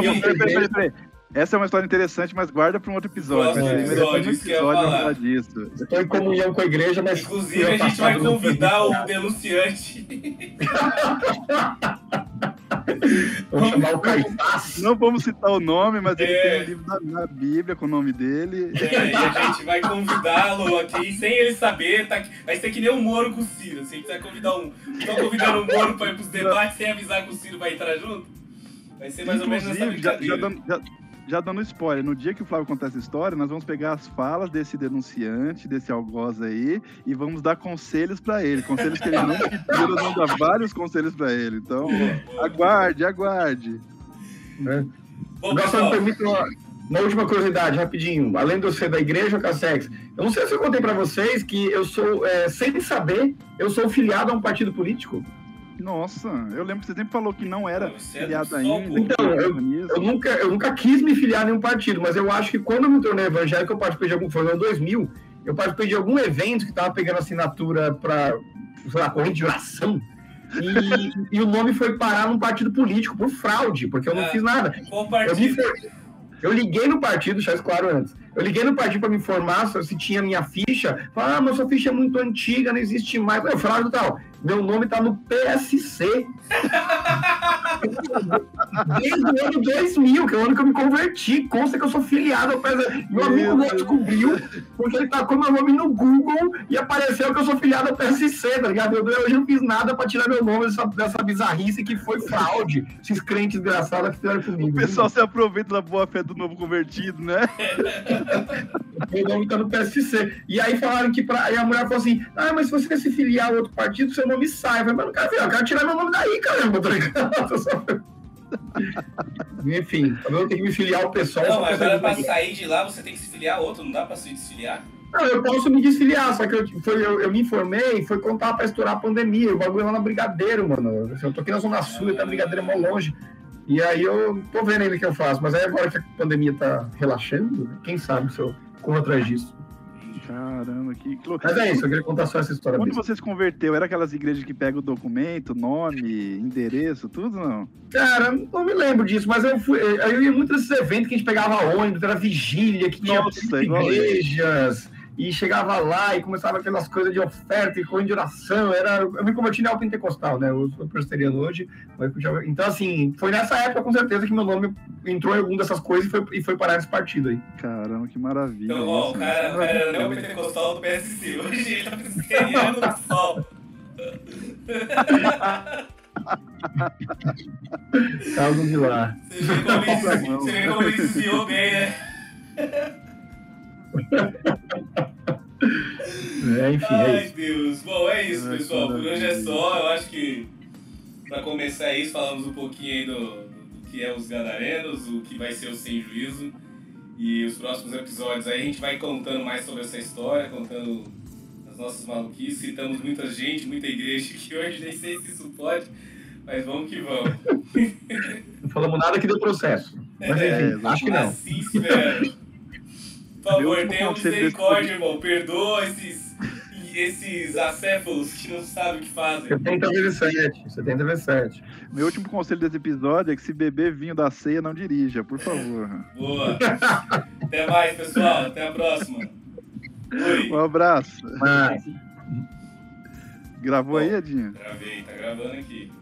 essa é uma história interessante, mas guarda para um outro episódio. Próximo episódio, isso episódio falar. disso. Estou em comunhão com a igreja, mas. Inclusive, a gente vai convidar o denunciante. Vamos chamar o Caifás. Não vamos citar o nome, mas ele é. tem um livro na, Bíblia com o nome dele. É, e a gente vai convidá-lo aqui sem ele saber. Tá, vai ser que nem o Moro com o Ciro. Assim, a gente vai convidar um. Estão convidando o Moro para ir para os debates sem avisar que o Ciro vai entrar junto? Vai ser mais Inclusive, ou menos essa brincadeira. Já, já, já, já dando spoiler, no dia que o Flávio contar essa história, nós vamos pegar as falas desse denunciante, desse algoz aí, e vamos dar conselhos para ele. Conselhos que ele não pediu, nós vamos dar vários conselhos para ele. Então, aguarde, aguarde. É. Agora só me permite uma, uma, última curiosidade, rapidinho. Além de eu ser da igreja Cassex, eu não sei se eu contei para vocês que eu sou, é, sem saber, eu sou filiado a um partido político. Nossa, eu lembro que você sempre falou que não era você filiado ainda. Então, eu, eu, nunca, eu nunca quis me filiar a nenhum partido, mas eu acho que quando eu me tornei evangélico, eu participei de algum, foi no ano 2000, eu participei de algum evento que estava pegando assinatura para, sei lá, corrente de oração. E, e, o nome foi parar num partido político por fraude, porque eu não ah, fiz nada. Qual partido? Eu, me, eu liguei no partido, já claro antes. Eu liguei no partido para me informar se tinha minha ficha. Falaram, ah, mas sua ficha é muito antiga, não existe mais. Eu falei, tal. Meu nome tá no PSC. Desde o ano 2000, que é o ano que eu me converti. Consta que eu sou filiado ao PSC. Meu amigo não descobriu, porque ele tacou meu nome no Google e apareceu que eu sou filiado ao PSC, tá ligado? Eu, eu não fiz nada pra tirar meu nome dessa, dessa bizarrice que foi fraude. Esses crentes desgraçados que fizeram comigo. O pessoal se aproveita da boa fé do novo convertido, né? meu nome tá no PSC. E aí falaram que pra... Aí a mulher falou assim: ah, mas se você quer se filiar a outro partido, seu nome sai. Eu falei, mas não quero ver, eu quero tirar meu nome daí, caramba, tá ligado? Enfim, eu tenho que me filiar ao pessoal. Não, mas agora pra sair de lá você tem que se filiar a outro, não dá pra se desfiliar? Não, eu posso me desfiliar, só que eu, foi, eu, eu me informei e foi contar pra estourar a pandemia. O bagulho lá na Brigadeiro, mano. Eu tô aqui na Zona Sul, e tá Brigadeiro é mó longe. E aí eu tô vendo ainda o que eu faço. Mas aí agora que a pandemia tá relaxando, quem sabe se eu corro atrás disso. Caramba, que, Mas é isso, eu queria contar só essa história. Quando você se converteu, era aquelas igrejas que pegam o documento, nome, endereço, tudo não? Cara, não me lembro disso, mas eu fui. Eu ia muito nesses eventos que a gente pegava ônibus, era vigília, que tinha Nossa, igrejas e chegava lá e começava aquelas coisas de oferta e coisa de oração. Era, eu me converti na pentecostal, né? Eu sou presbiteriano hoje. Então, assim, foi nessa época, com certeza, que meu nome entrou em alguma dessas coisas e foi, e foi parar nesse partido aí. Caramba, que maravilha. Então, ó, o cara, o cara era pentecostal do PSC. Hoje ele tá presbiteriano do sol. Calma de lá. Você vê como ele desviou bem, né? É, enfim, é Ai, é Deus. Bom, é isso, pessoal. Por hoje é só. Eu acho que, para começar isso, falamos um pouquinho aí do, do, que é os gadarenos, o que vai ser o Sem Juízo. E os próximos episódios aí a gente vai contando mais sobre essa história, contando as nossas maluquices. Citamos muita gente, muita igreja que hoje nem sei se isso pode, mas vamos que vamos. Não falamos nada que deu processo. Mas enfim, é, acho que não. Assim espero. Por favor, tenha misericórdia, irmão. Perdoa esses, esses acéfalos que não sabem o que fazem. 70 vezes 7. 70 vezes 7. Meu último conselho desse episódio é que se beber vinho da ceia, não dirija, por favor. Boa. Até mais, pessoal. Até a próxima. Oi. Um abraço. Ah. Gravou Bom, aí, Edinho? Gravei, tá gravando aqui.